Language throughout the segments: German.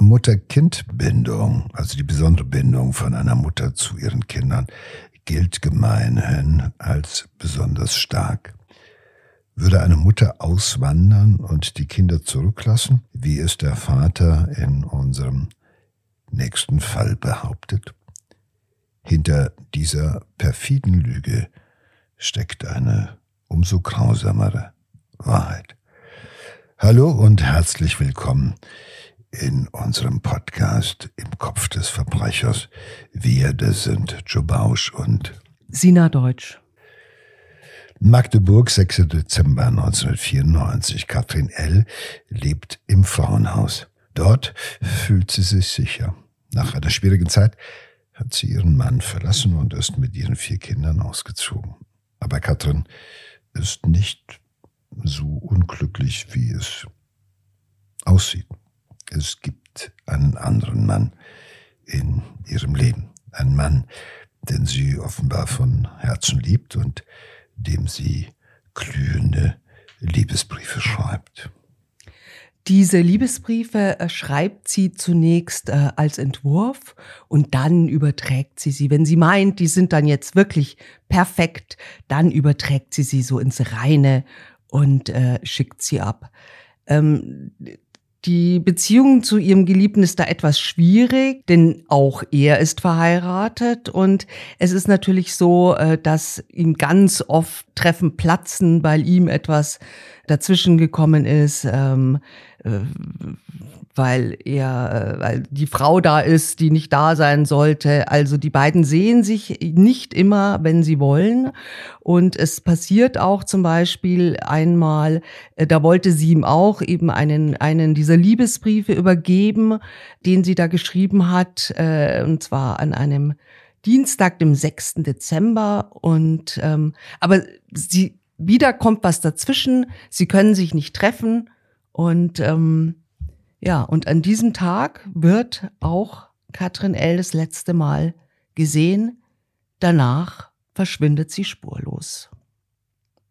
Mutter-Kind-Bindung, also die besondere Bindung von einer Mutter zu ihren Kindern, gilt gemeinhin als besonders stark. Würde eine Mutter auswandern und die Kinder zurücklassen, wie es der Vater in unserem nächsten Fall behauptet? Hinter dieser perfiden Lüge steckt eine umso grausamere Wahrheit. Hallo und herzlich willkommen in unserem Podcast Im Kopf des Verbrechers. Wir, das sind Joe Bausch und Sina Deutsch. Magdeburg, 6. Dezember 1994. Katrin L. lebt im Frauenhaus. Dort fühlt sie sich sicher. Nach einer schwierigen Zeit hat sie ihren Mann verlassen und ist mit ihren vier Kindern ausgezogen. Aber Katrin ist nicht so unglücklich, wie es aussieht. Es gibt einen anderen Mann in ihrem Leben. Einen Mann, den sie offenbar von Herzen liebt und dem sie glühende Liebesbriefe schreibt. Diese Liebesbriefe äh, schreibt sie zunächst äh, als Entwurf und dann überträgt sie sie. Wenn sie meint, die sind dann jetzt wirklich perfekt, dann überträgt sie sie so ins Reine und äh, schickt sie ab. Ähm, die Beziehung zu ihrem Geliebten ist da etwas schwierig, denn auch er ist verheiratet. Und es ist natürlich so, äh, dass ihm ganz oft Treffen platzen, weil ihm etwas dazwischen gekommen ist. Ähm, äh, weil er, äh, weil die Frau da ist, die nicht da sein sollte. Also die beiden sehen sich nicht immer, wenn sie wollen. Und es passiert auch zum Beispiel einmal, äh, da wollte sie ihm auch eben einen, einen dieser Liebesbriefe übergeben, den sie da geschrieben hat, und zwar an einem Dienstag, dem 6. Dezember. Und ähm, aber sie wieder kommt was dazwischen. Sie können sich nicht treffen und ähm, ja, und an diesem Tag wird auch Katrin L. das letzte Mal gesehen. Danach verschwindet sie spurlos.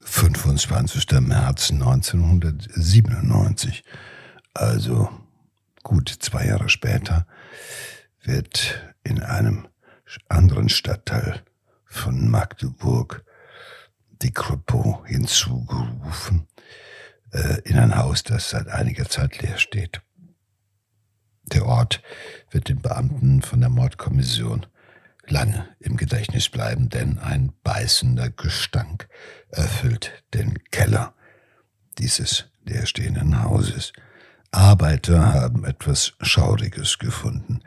25. März 1997, also gut zwei Jahre später, wird in einem anderen Stadtteil von Magdeburg die Kripo hinzugerufen äh, in ein Haus, das seit einiger Zeit leer steht. Der Ort wird den Beamten von der Mordkommission lange im Gedächtnis bleiben, denn ein beißender Gestank erfüllt den Keller dieses leerstehenden Hauses. Arbeiter haben etwas Schauriges gefunden,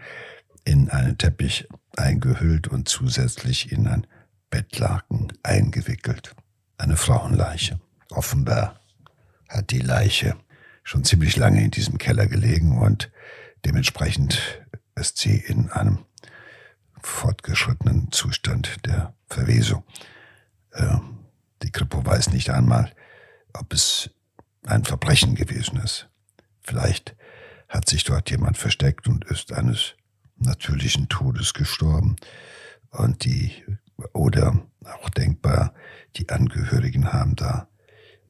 in einen Teppich eingehüllt und zusätzlich in ein Bettlaken eingewickelt. Eine Frauenleiche. Offenbar hat die Leiche schon ziemlich lange in diesem Keller gelegen und dementsprechend ist sie in einem fortgeschrittenen Zustand der Verwesung. Äh, die Kripo weiß nicht einmal, ob es ein Verbrechen gewesen ist. Vielleicht hat sich dort jemand versteckt und ist eines natürlichen Todes gestorben. Und die, oder auch denkbar, die Angehörigen haben da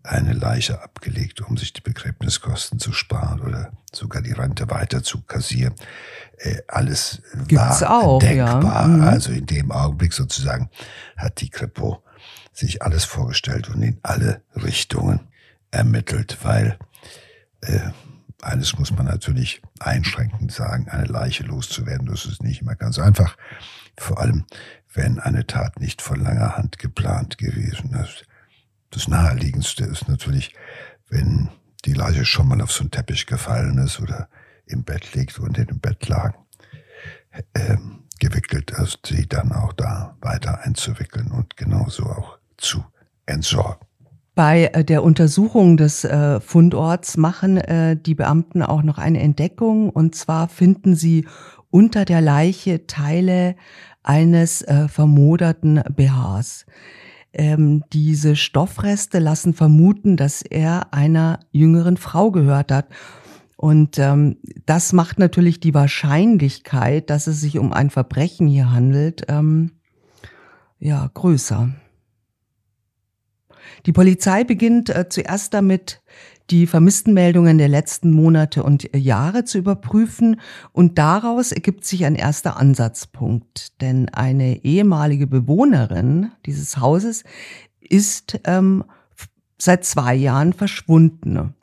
eine Leiche abgelegt, um sich die Begräbniskosten zu sparen oder sogar die Rente weiter zu kassieren. Äh, alles Gibt's war auch, denkbar. Ja. Mhm. Also in dem Augenblick sozusagen hat die Kripo sich alles vorgestellt und in alle Richtungen ermittelt, weil äh, eines muss man natürlich einschränkend sagen, eine Leiche loszuwerden, das ist nicht immer ganz einfach. Vor allem, wenn eine Tat nicht von langer Hand geplant gewesen ist. Das naheliegendste ist natürlich, wenn die Leiche schon mal auf so einen Teppich gefallen ist oder im Bett liegt und in dem Bett lag, äh, gewickelt ist, sie dann auch da weiter einzuwickeln und genauso auch zu entsorgen. Bei äh, der Untersuchung des äh, Fundorts machen äh, die Beamten auch noch eine Entdeckung und zwar finden sie unter der Leiche Teile eines äh, vermoderten BHs. Ähm, diese Stoffreste lassen vermuten, dass er einer jüngeren Frau gehört hat. Und ähm, das macht natürlich die Wahrscheinlichkeit, dass es sich um ein Verbrechen hier handelt, ähm, ja, größer. Die Polizei beginnt äh, zuerst damit, die Vermisstenmeldungen der letzten Monate und Jahre zu überprüfen und daraus ergibt sich ein erster Ansatzpunkt. Denn eine ehemalige Bewohnerin dieses Hauses ist ähm, seit zwei Jahren verschwunden.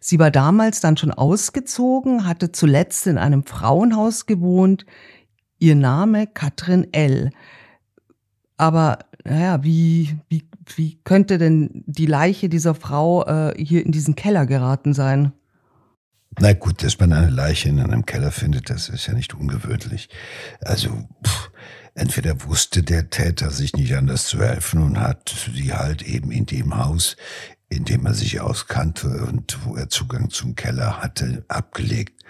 Sie war damals dann schon ausgezogen, hatte zuletzt in einem Frauenhaus gewohnt. Ihr Name Katrin L. Aber naja, wie, wie, wie könnte denn die Leiche dieser Frau äh, hier in diesen Keller geraten sein? Na gut, dass man eine Leiche in einem Keller findet, das ist ja nicht ungewöhnlich. Also, pff, entweder wusste der Täter sich nicht anders zu helfen und hat sie halt eben in dem Haus, in dem er sich auskannte und wo er Zugang zum Keller hatte, abgelegt.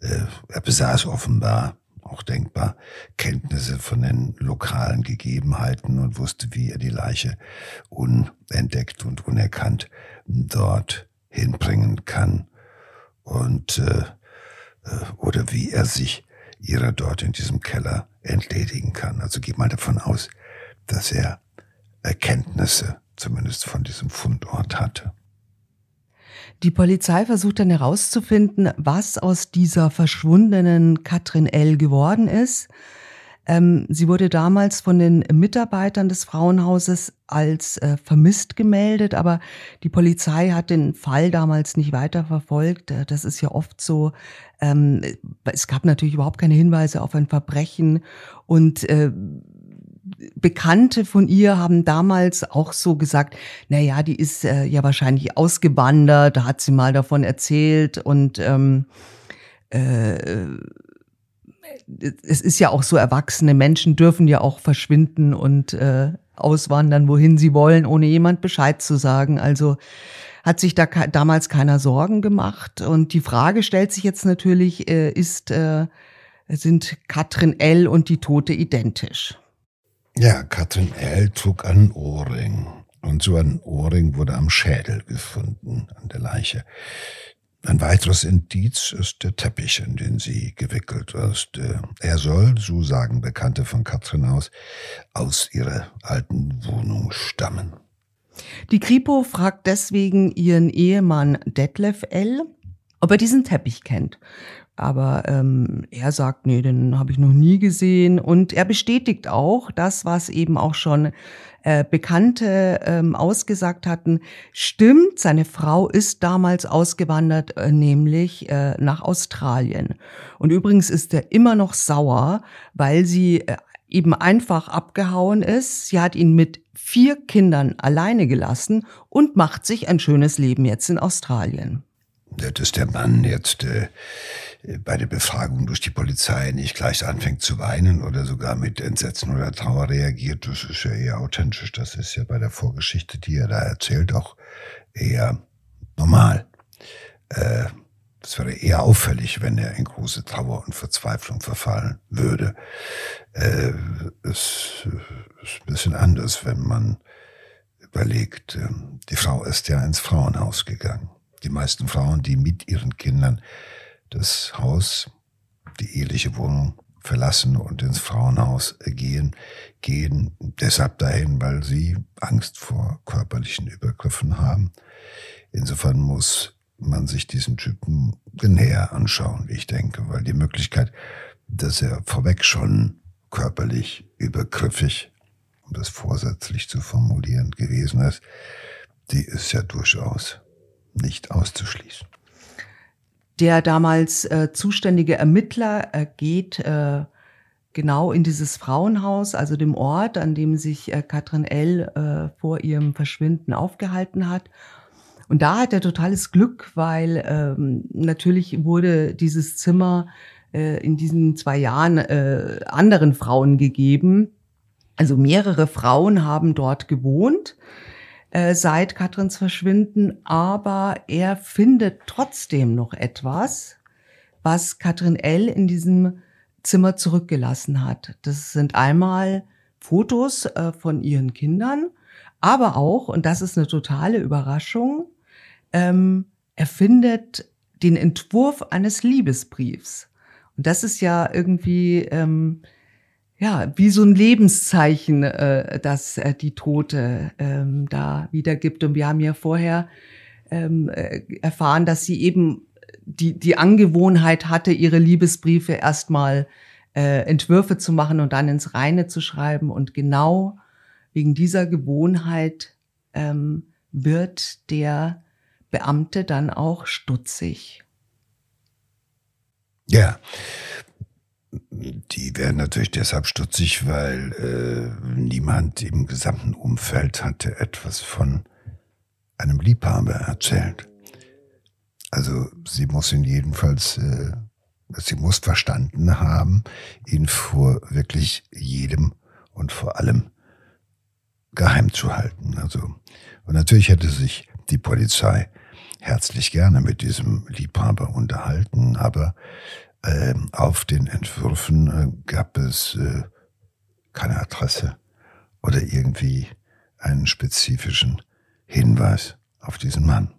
Äh, er besaß offenbar auch denkbar, Kenntnisse von den lokalen Gegebenheiten und wusste, wie er die Leiche unentdeckt und unerkannt dort hinbringen kann und äh, äh, oder wie er sich ihrer dort in diesem Keller entledigen kann. Also geht mal davon aus, dass er Erkenntnisse zumindest von diesem Fundort hatte. Die Polizei versucht dann herauszufinden, was aus dieser verschwundenen Katrin L. geworden ist. Ähm, sie wurde damals von den Mitarbeitern des Frauenhauses als äh, vermisst gemeldet, aber die Polizei hat den Fall damals nicht weiterverfolgt. Äh, das ist ja oft so. Ähm, es gab natürlich überhaupt keine Hinweise auf ein Verbrechen und äh, Bekannte von ihr haben damals auch so gesagt, na ja, die ist äh, ja wahrscheinlich ausgewandert, da hat sie mal davon erzählt und ähm, äh, es ist ja auch so, erwachsene Menschen dürfen ja auch verschwinden und äh, auswandern, wohin sie wollen, ohne jemand Bescheid zu sagen. Also hat sich da damals keiner Sorgen gemacht. Und die Frage stellt sich jetzt natürlich, äh, ist, äh, sind Katrin L. und die Tote identisch? Ja, Katrin L. trug einen Ohrring. Und so ein Ohrring wurde am Schädel gefunden, an der Leiche. Ein weiteres Indiz ist der Teppich, in den sie gewickelt ist. Er soll, so sagen Bekannte von Katrin aus, aus ihrer alten Wohnung stammen. Die Kripo fragt deswegen ihren Ehemann Detlef L., ob er diesen Teppich kennt. Aber ähm, er sagt, nee, den habe ich noch nie gesehen. Und er bestätigt auch das, was eben auch schon äh, Bekannte ähm, ausgesagt hatten. Stimmt, seine Frau ist damals ausgewandert, äh, nämlich äh, nach Australien. Und übrigens ist er immer noch sauer, weil sie äh, eben einfach abgehauen ist. Sie hat ihn mit vier Kindern alleine gelassen und macht sich ein schönes Leben jetzt in Australien. Dass der Mann jetzt äh, bei der Befragung durch die Polizei nicht gleich anfängt zu weinen oder sogar mit Entsetzen oder Trauer reagiert, das ist ja eher authentisch. Das ist ja bei der Vorgeschichte, die er da erzählt, auch eher normal. Äh, das wäre eher auffällig, wenn er in große Trauer und Verzweiflung verfallen würde. Äh, es ist ein bisschen anders, wenn man überlegt, äh, die Frau ist ja ins Frauenhaus gegangen. Die meisten Frauen, die mit ihren Kindern das Haus, die eheliche Wohnung verlassen und ins Frauenhaus gehen, gehen deshalb dahin, weil sie Angst vor körperlichen Übergriffen haben. Insofern muss man sich diesen Typen näher anschauen, ich denke, weil die Möglichkeit, dass er vorweg schon körperlich übergriffig, um das vorsätzlich zu formulieren, gewesen ist, die ist ja durchaus nicht auszuschließen. Der damals äh, zuständige Ermittler äh, geht äh, genau in dieses Frauenhaus, also dem Ort, an dem sich äh, Katrin L. Äh, vor ihrem Verschwinden aufgehalten hat. Und da hat er totales Glück, weil ähm, natürlich wurde dieses Zimmer äh, in diesen zwei Jahren äh, anderen Frauen gegeben. Also mehrere Frauen haben dort gewohnt äh, seit Katrins Verschwinden, aber er findet trotzdem noch etwas, was Katrin L. in diesem Zimmer zurückgelassen hat. Das sind einmal Fotos äh, von ihren Kindern, aber auch, und das ist eine totale Überraschung, ähm, er findet den Entwurf eines Liebesbriefs. Und das ist ja irgendwie, ähm, ja, wie so ein Lebenszeichen, äh, das äh, die Tote ähm, da wiedergibt. Und wir haben ja vorher ähm, äh, erfahren, dass sie eben die, die Angewohnheit hatte, ihre Liebesbriefe erstmal äh, Entwürfe zu machen und dann ins Reine zu schreiben. Und genau wegen dieser Gewohnheit ähm, wird der Beamte dann auch stutzig. Ja, die werden natürlich deshalb stutzig, weil äh, niemand im gesamten Umfeld hatte etwas von einem Liebhaber erzählt. Also sie muss ihn jedenfalls, äh, sie muss verstanden haben, ihn vor wirklich jedem und vor allem geheim zu halten. Also und natürlich hätte sich die Polizei herzlich gerne mit diesem Liebhaber unterhalten, aber äh, auf den Entwürfen äh, gab es äh, keine Adresse oder irgendwie einen spezifischen Hinweis auf diesen Mann.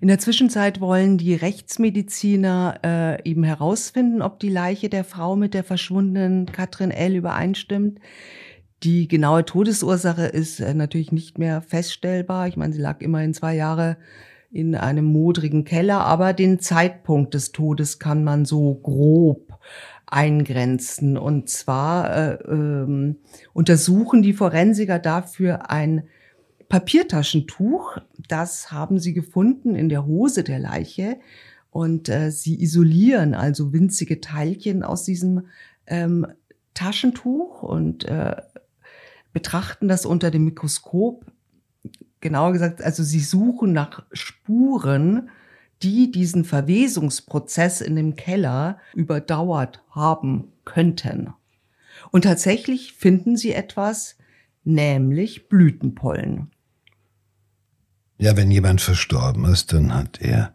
In der Zwischenzeit wollen die Rechtsmediziner äh, eben herausfinden, ob die Leiche der Frau mit der verschwundenen Katrin L. übereinstimmt. Die genaue Todesursache ist äh, natürlich nicht mehr feststellbar. Ich meine, sie lag immerhin zwei Jahre in einem modrigen Keller, aber den Zeitpunkt des Todes kann man so grob eingrenzen. Und zwar äh, ähm, untersuchen die Forensiker dafür ein Papiertaschentuch. Das haben sie gefunden in der Hose der Leiche. Und äh, sie isolieren also winzige Teilchen aus diesem ähm, Taschentuch und äh, betrachten das unter dem Mikroskop genauer gesagt, also sie suchen nach Spuren, die diesen Verwesungsprozess in dem Keller überdauert haben könnten. Und tatsächlich finden sie etwas, nämlich Blütenpollen. Ja, wenn jemand verstorben ist, dann hat er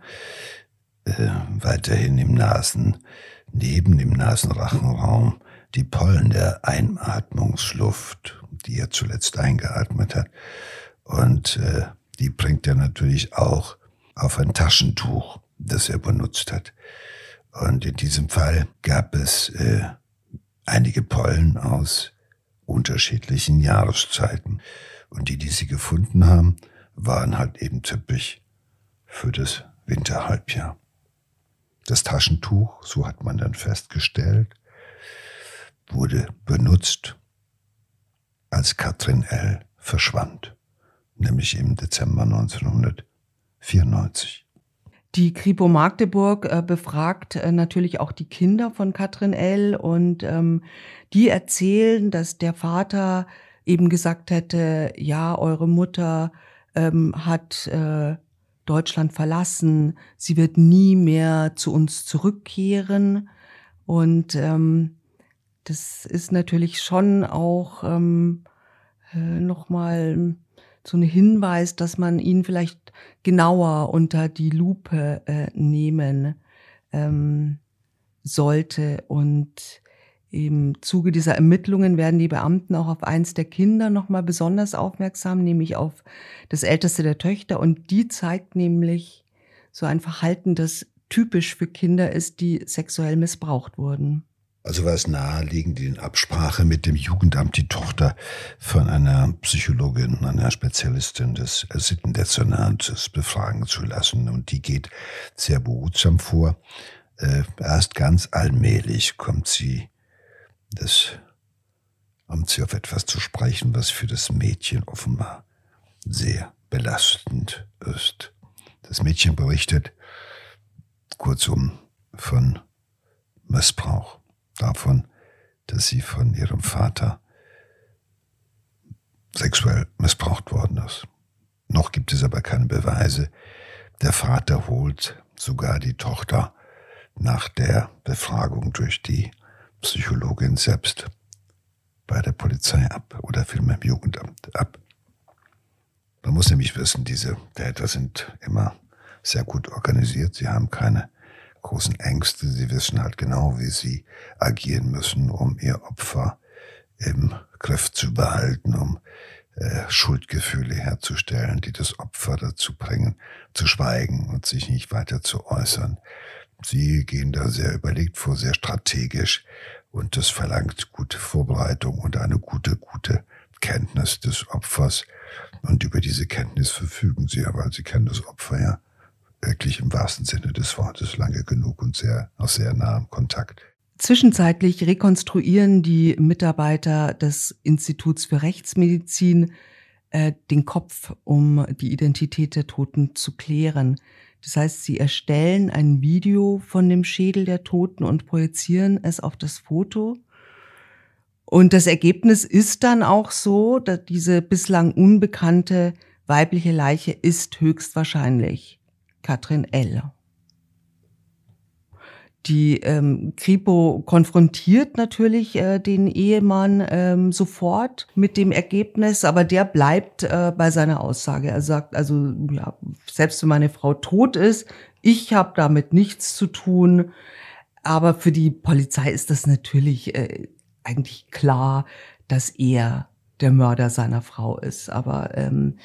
äh, weiterhin im Nasen, neben dem Nasenrachenraum, die Pollen der Einatmungsluft, die er zuletzt eingeatmet hat. Und äh, die bringt er natürlich auch auf ein Taschentuch, das er benutzt hat. Und in diesem Fall gab es äh, einige Pollen aus unterschiedlichen Jahreszeiten. Und die, die sie gefunden haben, waren halt eben typisch für das Winterhalbjahr. Das Taschentuch, so hat man dann festgestellt, wurde benutzt, als Katrin L. verschwand nämlich im Dezember 1994. Die Kripo Magdeburg äh, befragt äh, natürlich auch die Kinder von Katrin L. und ähm, die erzählen, dass der Vater eben gesagt hätte, ja, eure Mutter ähm, hat äh, Deutschland verlassen, sie wird nie mehr zu uns zurückkehren und ähm, das ist natürlich schon auch ähm, äh, nochmal so ein Hinweis, dass man ihn vielleicht genauer unter die Lupe äh, nehmen ähm, sollte. Und im Zuge dieser Ermittlungen werden die Beamten auch auf eins der Kinder nochmal besonders aufmerksam, nämlich auf das älteste der Töchter. Und die zeigt nämlich so ein Verhalten, das typisch für Kinder ist, die sexuell missbraucht wurden. Also war es naheliegend, in Absprache mit dem Jugendamt die Tochter von einer Psychologin, einer Spezialistin des Sittendezernates befragen zu lassen. Und die geht sehr behutsam vor. Äh, erst ganz allmählich kommt sie, das, kommt sie auf etwas zu sprechen, was für das Mädchen offenbar sehr belastend ist. Das Mädchen berichtet kurzum von Missbrauch davon, dass sie von ihrem Vater sexuell missbraucht worden ist. Noch gibt es aber keine Beweise. Der Vater holt sogar die Tochter nach der Befragung durch die Psychologin selbst bei der Polizei ab oder vielmehr im Jugendamt ab. Man muss nämlich wissen, diese Täter sind immer sehr gut organisiert. Sie haben keine großen Ängste. Sie wissen halt genau, wie sie agieren müssen, um ihr Opfer im Griff zu behalten, um äh, Schuldgefühle herzustellen, die das Opfer dazu bringen, zu schweigen und sich nicht weiter zu äußern. Sie gehen da sehr überlegt vor, sehr strategisch. Und das verlangt gute Vorbereitung und eine gute, gute Kenntnis des Opfers. Und über diese Kenntnis verfügen sie ja, weil sie kennen das Opfer ja wirklich im wahrsten Sinne des Wortes lange genug und sehr, aus sehr nahem Kontakt. Zwischenzeitlich rekonstruieren die Mitarbeiter des Instituts für Rechtsmedizin äh, den Kopf, um die Identität der Toten zu klären. Das heißt, sie erstellen ein Video von dem Schädel der Toten und projizieren es auf das Foto. Und das Ergebnis ist dann auch so, dass diese bislang unbekannte weibliche Leiche ist höchstwahrscheinlich Katrin L. Die ähm, Kripo konfrontiert natürlich äh, den Ehemann ähm, sofort mit dem Ergebnis, aber der bleibt äh, bei seiner Aussage. Er sagt also, ja, selbst wenn meine Frau tot ist, ich habe damit nichts zu tun. Aber für die Polizei ist das natürlich äh, eigentlich klar, dass er der Mörder seiner Frau ist. Aber ähm,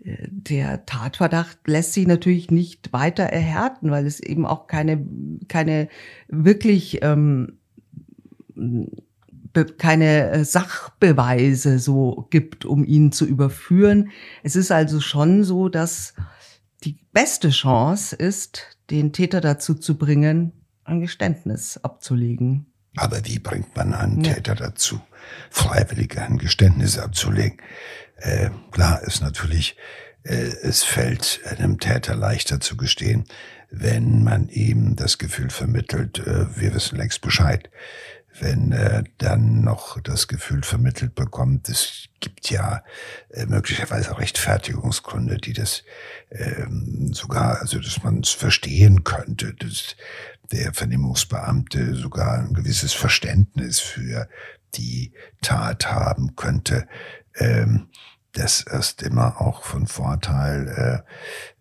der Tatverdacht lässt sich natürlich nicht weiter erhärten, weil es eben auch keine, keine wirklich ähm, keine äh, Sachbeweise so gibt, um ihn zu überführen. Es ist also schon so, dass die beste Chance ist, den Täter dazu zu bringen, ein Geständnis abzulegen. Aber wie bringt man einen ja. Täter dazu, freiwillig ein Geständnis abzulegen? Äh, klar ist natürlich, äh, es fällt einem Täter leichter zu gestehen, wenn man ihm das Gefühl vermittelt, äh, wir wissen längst Bescheid. Wenn er dann noch das Gefühl vermittelt bekommt, es gibt ja äh, möglicherweise Rechtfertigungsgründe, die das ähm, sogar, also dass man es verstehen könnte, dass der Vernehmungsbeamte sogar ein gewisses Verständnis für die Tat haben könnte. Ähm, das ist immer auch von Vorteil,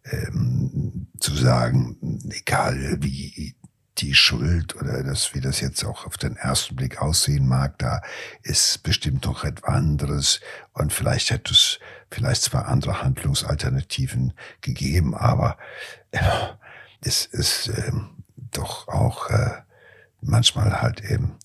äh, ähm, zu sagen, egal wie die Schuld oder das, wie das jetzt auch auf den ersten Blick aussehen mag, da ist bestimmt noch etwas anderes und vielleicht hätte es vielleicht zwar andere Handlungsalternativen gegeben, aber äh, es ist äh, doch auch äh, manchmal halt eben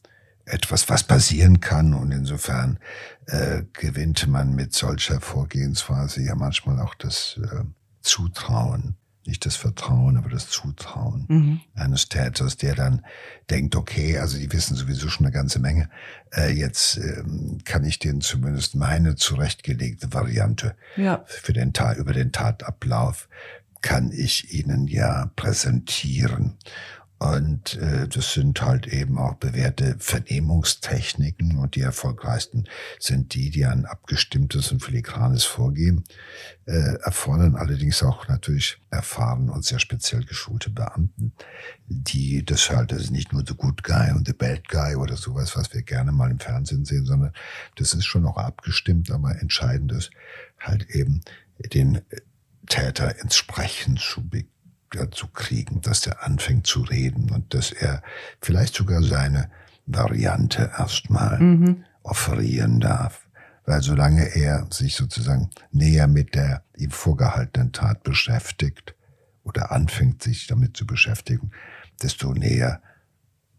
etwas, was passieren kann. Und insofern äh, gewinnt man mit solcher Vorgehensweise ja manchmal auch das äh, Zutrauen. Nicht das Vertrauen, aber das Zutrauen mhm. eines Täters, der dann denkt, okay, also die wissen sowieso schon eine ganze Menge. Äh, jetzt ähm, kann ich denen zumindest meine zurechtgelegte Variante ja. für den Tat, über den Tatablauf kann ich ihnen ja präsentieren. Und äh, das sind halt eben auch bewährte Vernehmungstechniken und die erfolgreichsten sind die, die ein abgestimmtes und filigranes Vorgehen äh, erfordern, allerdings auch natürlich erfahren und sehr speziell geschulte Beamten, die das halt, das ist nicht nur the good guy und the bad guy oder sowas, was wir gerne mal im Fernsehen sehen, sondern das ist schon auch abgestimmt, aber entscheidend ist halt eben den Täter ins Sprechen zu bekommen dazu kriegen, dass der anfängt zu reden und dass er vielleicht sogar seine Variante erstmal mhm. offerieren darf. Weil solange er sich sozusagen näher mit der ihm vorgehaltenen Tat beschäftigt oder anfängt, sich damit zu beschäftigen, desto näher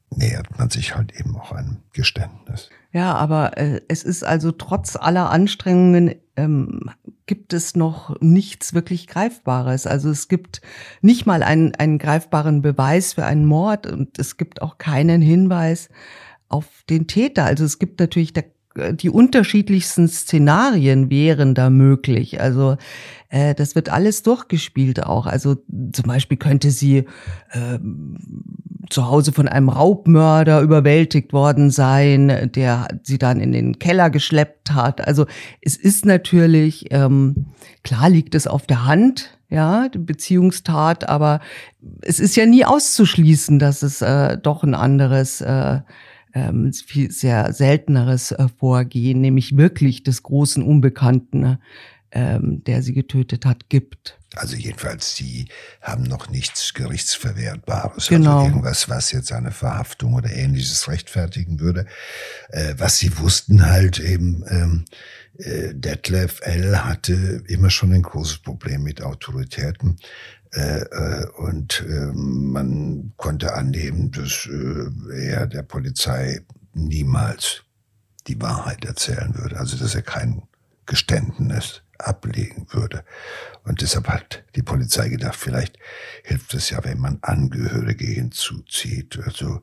nähert man sich halt eben auch einem Geständnis. Ja, aber äh, es ist also trotz aller Anstrengungen ähm, gibt es noch nichts wirklich Greifbares. Also es gibt nicht mal einen, einen greifbaren Beweis für einen Mord und es gibt auch keinen Hinweis auf den Täter. Also es gibt natürlich der die unterschiedlichsten Szenarien wären da möglich. Also äh, das wird alles durchgespielt auch. Also zum Beispiel könnte sie äh, zu Hause von einem Raubmörder überwältigt worden sein, der sie dann in den Keller geschleppt hat. Also es ist natürlich, ähm, klar liegt es auf der Hand, ja, die Beziehungstat, aber es ist ja nie auszuschließen, dass es äh, doch ein anderes äh, ähm, viel sehr selteneres äh, Vorgehen, nämlich wirklich des großen Unbekannten, ähm, der sie getötet hat, gibt. Also jedenfalls, sie haben noch nichts Gerichtsverwertbares, also genau. also irgendwas, was jetzt eine Verhaftung oder ähnliches rechtfertigen würde. Äh, was sie wussten halt eben, ähm, äh, Detlef L. hatte immer schon ein großes Problem mit Autoritäten. Äh, äh, und äh, man konnte annehmen, dass äh, er der Polizei niemals die Wahrheit erzählen würde, also dass er kein Geständnis ablegen würde. Und deshalb hat die Polizei gedacht, vielleicht hilft es ja, wenn man Angehörige hinzuzieht. Also,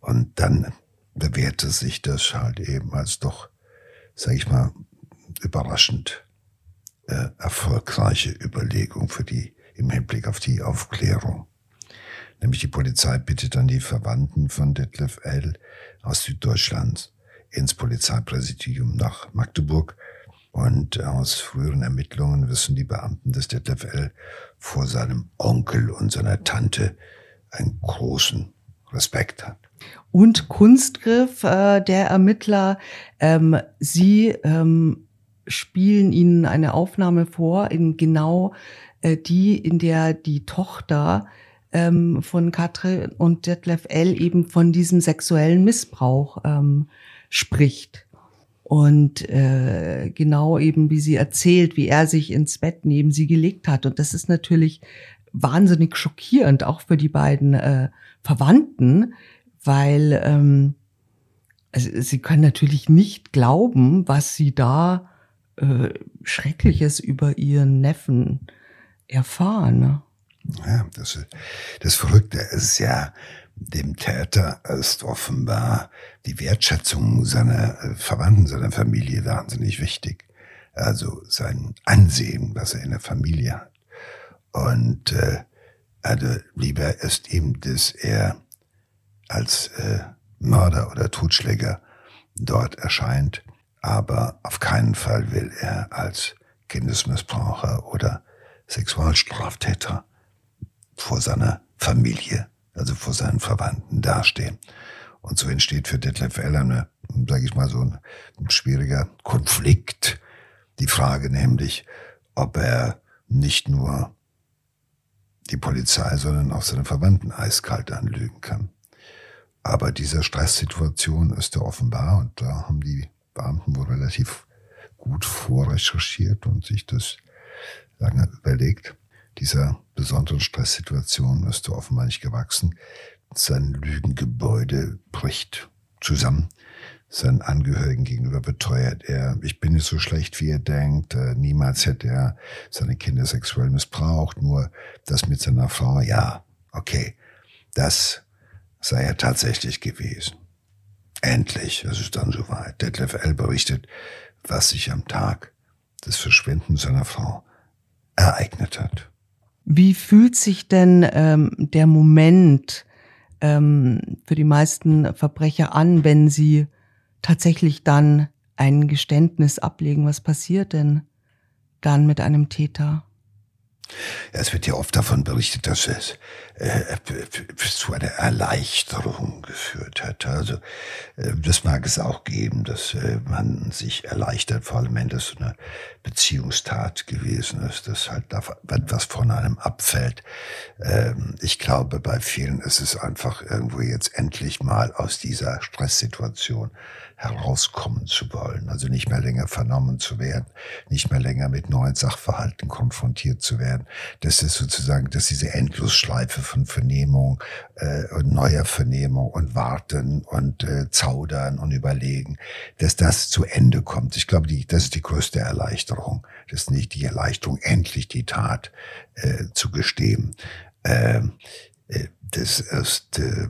und dann bewährte sich das halt eben als doch, sag ich mal, überraschend äh, erfolgreiche Überlegung für die im Hinblick auf die Aufklärung. Nämlich die Polizei bittet dann die Verwandten von Detlef L. aus Süddeutschland ins Polizeipräsidium nach Magdeburg. Und aus früheren Ermittlungen wissen die Beamten, dass Detlef L. vor seinem Onkel und seiner Tante einen großen Respekt hat. Und Kunstgriff äh, der Ermittler, ähm, sie ähm, spielen ihnen eine Aufnahme vor, in genau äh, die, in der die Tochter ähm, von Katrin und Detlef L. eben von diesem sexuellen Missbrauch ähm, spricht. Und äh, genau eben, wie sie erzählt, wie er sich ins Bett neben sie gelegt hat. Und das ist natürlich wahnsinnig schockierend, auch für die beiden äh, Verwandten, weil ähm, also sie können natürlich nicht glauben, was sie da äh, Schreckliches über ihren Neffen erfahren. Ne? Ja, das, das Verrückte ist ja, dem Täter ist offenbar die Wertschätzung seiner äh, Verwandten, seiner Familie wahnsinnig wichtig. Also sein Ansehen, was er in der Familie hat. Und äh, also lieber ist ihm, dass er als äh, Mörder oder Totschläger dort erscheint, aber auf keinen Fall will er als Kindesmissbraucher oder Sexualstraftäter vor seiner Familie, also vor seinen Verwandten dastehen. Und so entsteht für Detlef Eller eine, sage ich mal, so ein, ein schwieriger Konflikt. Die Frage nämlich, ob er nicht nur die Polizei, sondern auch seine Verwandten eiskalt anlügen kann. Aber dieser Stresssituation ist er offenbar und da haben die Beamten wohl relativ gut vorrecherchiert und sich das lange überlegt. Dieser besonderen Stresssituation ist er offenbar nicht gewachsen. Sein Lügengebäude bricht zusammen. Seinen Angehörigen gegenüber beteuert er, ich bin nicht so schlecht, wie er denkt. Äh, niemals hätte er seine Kinder sexuell missbraucht. Nur das mit seiner Frau, ja, okay. Das sei er tatsächlich gewesen. Endlich, es ist dann soweit. Detlef L. berichtet, was sich am Tag des Verschwindens seiner Frau ereignet hat. Wie fühlt sich denn ähm, der Moment ähm, für die meisten Verbrecher an, wenn sie tatsächlich dann ein Geständnis ablegen? Was passiert denn dann mit einem Täter? Ja, es wird ja oft davon berichtet, dass es äh, zu einer Erleichterung geführt hat. Also äh, das mag es auch geben, dass äh, man sich erleichtert, vor allem wenn das so eine Beziehungstat gewesen ist, dass halt da etwas von einem abfällt. Ähm, ich glaube, bei vielen ist es einfach irgendwo jetzt endlich mal aus dieser Stresssituation herauskommen zu wollen. Also nicht mehr länger vernommen zu werden, nicht mehr länger mit neuen Sachverhalten konfrontiert zu werden. Das ist sozusagen, dass diese Endlosschleife von Vernehmung äh, und neuer Vernehmung und Warten und äh, Zaudern und Überlegen, dass das zu Ende kommt. Ich glaube, die, das ist die größte Erleichterung. Das ist nicht die Erleichterung, endlich die Tat äh, zu gestehen. Ähm, äh, das ist, äh,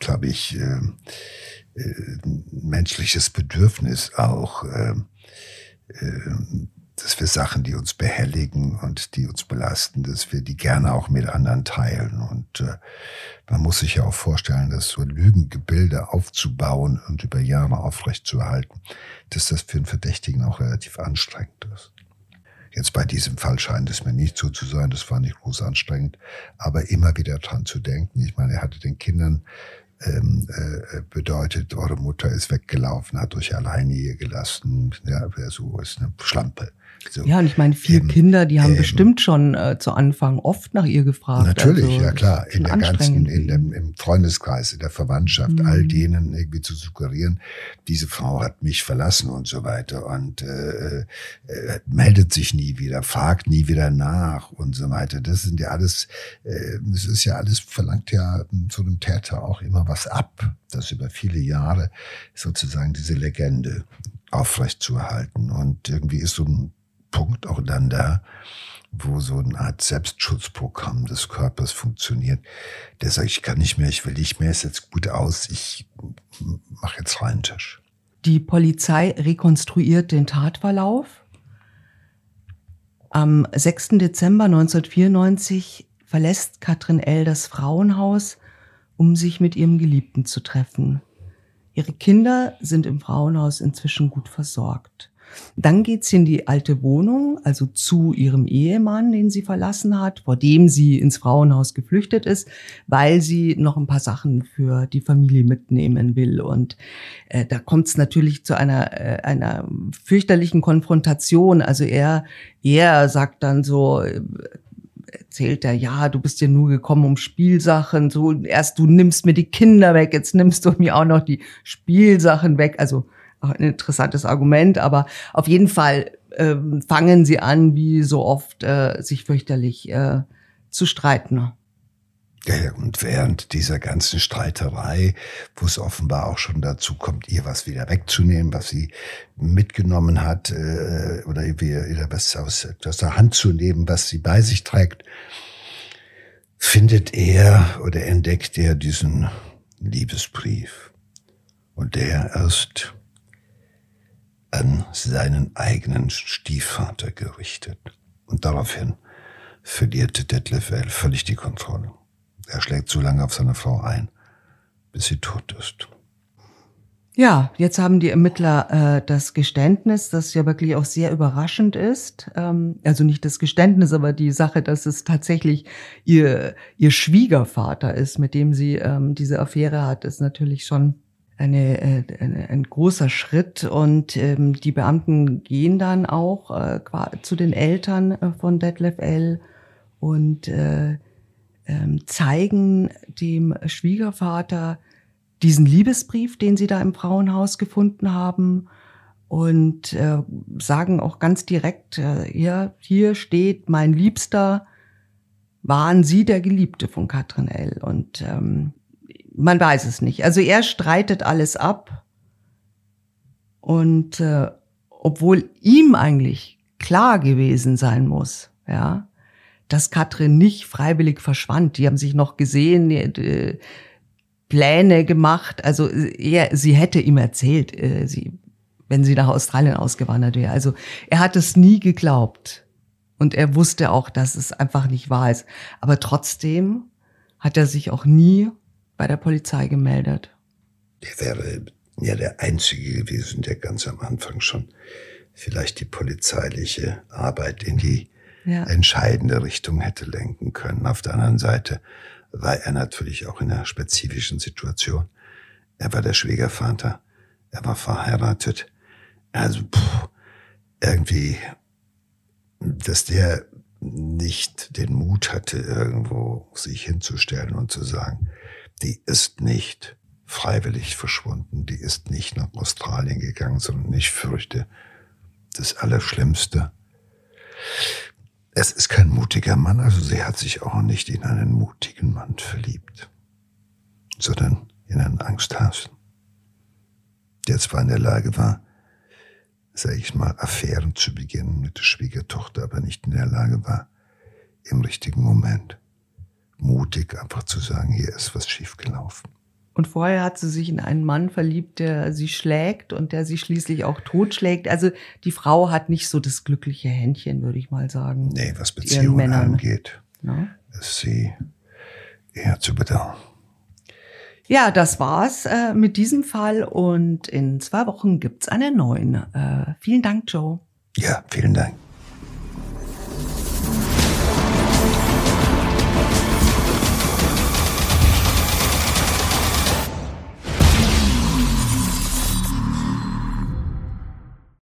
glaube ich, äh, äh, menschliches Bedürfnis auch, äh, äh, dass wir Sachen, die uns behelligen und die uns belasten, dass wir die gerne auch mit anderen teilen. Und äh, man muss sich ja auch vorstellen, dass so Lügengebilde aufzubauen und über Jahre aufrechtzuerhalten, dass das für einen Verdächtigen auch relativ anstrengend ist. Jetzt bei diesem Fall scheint es mir nicht so zu sein, das war nicht groß anstrengend, aber immer wieder dran zu denken. Ich meine, er hatte den Kindern ähm, äh, bedeutet, eure Mutter ist weggelaufen, hat euch alleine hier gelassen. Ja, so ist eine Schlampe. So. Ja, und ich meine, vier ähm, Kinder, die haben ähm, bestimmt schon äh, zu Anfang oft nach ihr gefragt. Natürlich, also, ja klar. In der ganzen, in dem, im Freundeskreis, in der Verwandtschaft, mhm. all denen irgendwie zu suggerieren, diese Frau hat mich verlassen und so weiter und äh, äh, meldet sich nie wieder, fragt nie wieder nach und so weiter. Das sind ja alles, äh, es ist ja alles, verlangt ja zu einem Täter auch immer was was ab, das über viele Jahre sozusagen diese Legende aufrechtzuerhalten. Und irgendwie ist so ein Punkt auch dann da, wo so eine Art Selbstschutzprogramm des Körpers funktioniert. Der sagt, ich kann nicht mehr, ich will nicht mehr, ist jetzt gut aus, ich mache jetzt rein Tisch. Die Polizei rekonstruiert den Tatverlauf. Am 6. Dezember 1994 verlässt Katrin L. das Frauenhaus, um sich mit ihrem Geliebten zu treffen. Ihre Kinder sind im Frauenhaus inzwischen gut versorgt. Dann geht sie in die alte Wohnung, also zu ihrem Ehemann, den sie verlassen hat, vor dem sie ins Frauenhaus geflüchtet ist, weil sie noch ein paar Sachen für die Familie mitnehmen will. Und äh, da kommt es natürlich zu einer, äh, einer fürchterlichen Konfrontation. Also er, er sagt dann so, äh, erzählt er, ja, du bist ja nur gekommen um Spielsachen, so erst du nimmst mir die Kinder weg, jetzt nimmst du mir auch noch die Spielsachen weg. Also auch ein interessantes Argument, aber auf jeden Fall äh, fangen sie an, wie so oft, äh, sich fürchterlich äh, zu streiten. Ja, und während dieser ganzen Streiterei, wo es offenbar auch schon dazu kommt, ihr was wieder wegzunehmen, was sie mitgenommen hat, äh, oder ihr was aus, aus der Hand zu nehmen, was sie bei sich trägt, findet er oder entdeckt er diesen Liebesbrief. Und der erst an seinen eigenen Stiefvater gerichtet. Und daraufhin verliert Detlef L. völlig die Kontrolle. Er schlägt so lange auf seine Frau ein, bis sie tot ist. Ja, jetzt haben die Ermittler äh, das Geständnis, das ja wirklich auch sehr überraschend ist. Ähm, also nicht das Geständnis, aber die Sache, dass es tatsächlich ihr, ihr Schwiegervater ist, mit dem sie ähm, diese Affäre hat, ist natürlich schon eine, äh, ein großer Schritt und ähm, die Beamten gehen dann auch äh, zu den Eltern äh, von Detlef L. und äh, äh, zeigen dem Schwiegervater diesen Liebesbrief, den sie da im Frauenhaus gefunden haben und äh, sagen auch ganz direkt, äh, ja, hier steht mein Liebster, waren Sie der Geliebte von Katrin L. Und ähm, man weiß es nicht. Also er streitet alles ab. Und äh, obwohl ihm eigentlich klar gewesen sein muss, ja, dass Katrin nicht freiwillig verschwand. Die haben sich noch gesehen, äh, Pläne gemacht. Also er, sie hätte ihm erzählt, äh, sie, wenn sie nach Australien ausgewandert wäre. Also er hat es nie geglaubt. Und er wusste auch, dass es einfach nicht wahr ist. Aber trotzdem hat er sich auch nie bei der Polizei gemeldet. Der wäre ja der Einzige gewesen, der ganz am Anfang schon vielleicht die polizeiliche Arbeit in die ja. entscheidende Richtung hätte lenken können. Auf der anderen Seite war er natürlich auch in einer spezifischen Situation. Er war der Schwiegervater, er war verheiratet. Also pff, irgendwie, dass der nicht den Mut hatte, irgendwo sich hinzustellen und zu sagen, die ist nicht freiwillig verschwunden, die ist nicht nach Australien gegangen, sondern ich fürchte, das Allerschlimmste. Es ist kein mutiger Mann, also sie hat sich auch nicht in einen mutigen Mann verliebt, sondern in einen Angsthasen, der zwar in der Lage war, sage ich mal, Affären zu beginnen mit der Schwiegertochter, aber nicht in der Lage war, im richtigen Moment mutig einfach zu sagen, hier ist was schiefgelaufen. Und vorher hat sie sich in einen Mann verliebt, der sie schlägt und der sie schließlich auch totschlägt. Also die Frau hat nicht so das glückliche Händchen, würde ich mal sagen. Nee, was Beziehungen angeht, ja? ist sie eher zu bedauern. Ja, das war's äh, mit diesem Fall und in zwei Wochen gibt's einen neuen. Äh, vielen Dank, Joe. Ja, vielen Dank.